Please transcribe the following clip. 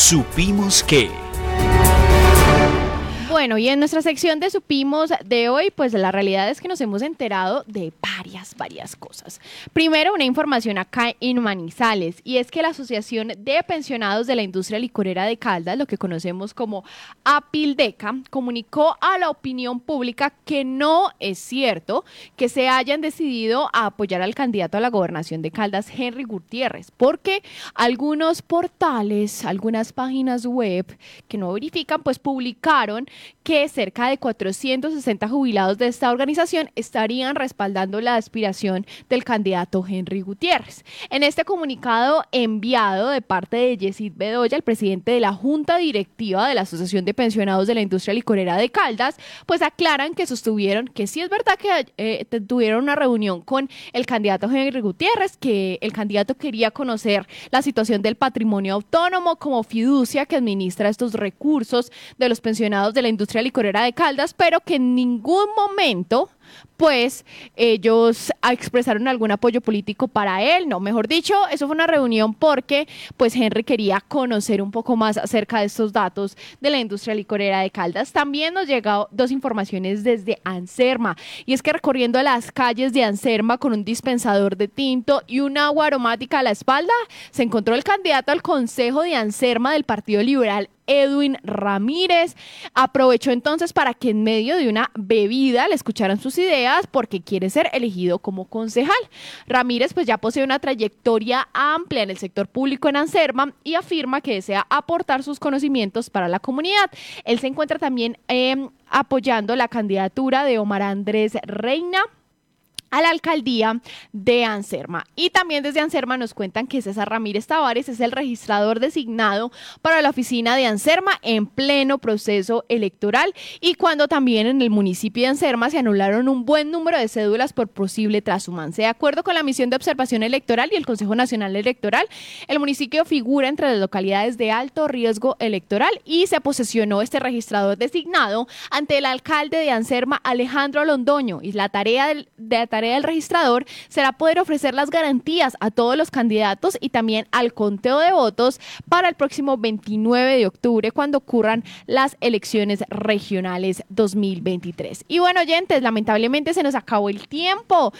Supimos que... Bueno, y en nuestra sección de Supimos de hoy, pues la realidad es que nos hemos enterado de varias, varias cosas. Primero, una información acá en Manizales, y es que la Asociación de Pensionados de la Industria Licorera de Caldas, lo que conocemos como APILDECA, comunicó a la opinión pública que no es cierto que se hayan decidido a apoyar al candidato a la gobernación de Caldas, Henry Gutiérrez, porque algunos portales, algunas páginas web que no verifican, pues publicaron que cerca de 460 jubilados de esta organización estarían respaldando la aspiración del candidato Henry Gutiérrez. En este comunicado enviado de parte de Yesid Bedoya, el presidente de la Junta Directiva de la Asociación de Pensionados de la Industria Licorera de Caldas, pues aclaran que sostuvieron que sí es verdad que eh, tuvieron una reunión con el candidato Henry Gutiérrez, que el candidato quería conocer la situación del patrimonio autónomo como fiducia que administra estos recursos de los pensionados de la industria licorera de Caldas, pero que en ningún momento pues ellos expresaron algún apoyo político para él, no, mejor dicho, eso fue una reunión porque pues Henry quería conocer un poco más acerca de estos datos de la industria licorera de Caldas. También nos llegado dos informaciones desde Anserma y es que recorriendo las calles de Anserma con un dispensador de tinto y un agua aromática a la espalda, se encontró el candidato al Consejo de Anserma del Partido Liberal Edwin Ramírez. Aprovechó entonces para que en medio de una bebida le escucharan sus ideas porque quiere ser elegido como concejal. Ramírez pues ya posee una trayectoria amplia en el sector público en Anserma y afirma que desea aportar sus conocimientos para la comunidad. Él se encuentra también em, apoyando la candidatura de Omar Andrés Reina a la alcaldía de Anserma. Y también desde Anserma nos cuentan que César Ramírez Tavares es el registrador designado para la oficina de Anserma en pleno proceso electoral y cuando también en el municipio de Anserma se anularon un buen número de cédulas por posible trashumancia. De acuerdo con la misión de observación electoral y el Consejo Nacional Electoral, el municipio figura entre las localidades de alto riesgo electoral y se posesionó este registrador designado ante el alcalde de Anserma, Alejandro Londoño, y la tarea de, tarea del registrador será poder ofrecer las garantías a todos los candidatos y también al conteo de votos para el próximo 29 de octubre cuando ocurran las elecciones regionales 2023. Y bueno, oyentes, lamentablemente se nos acabó el tiempo.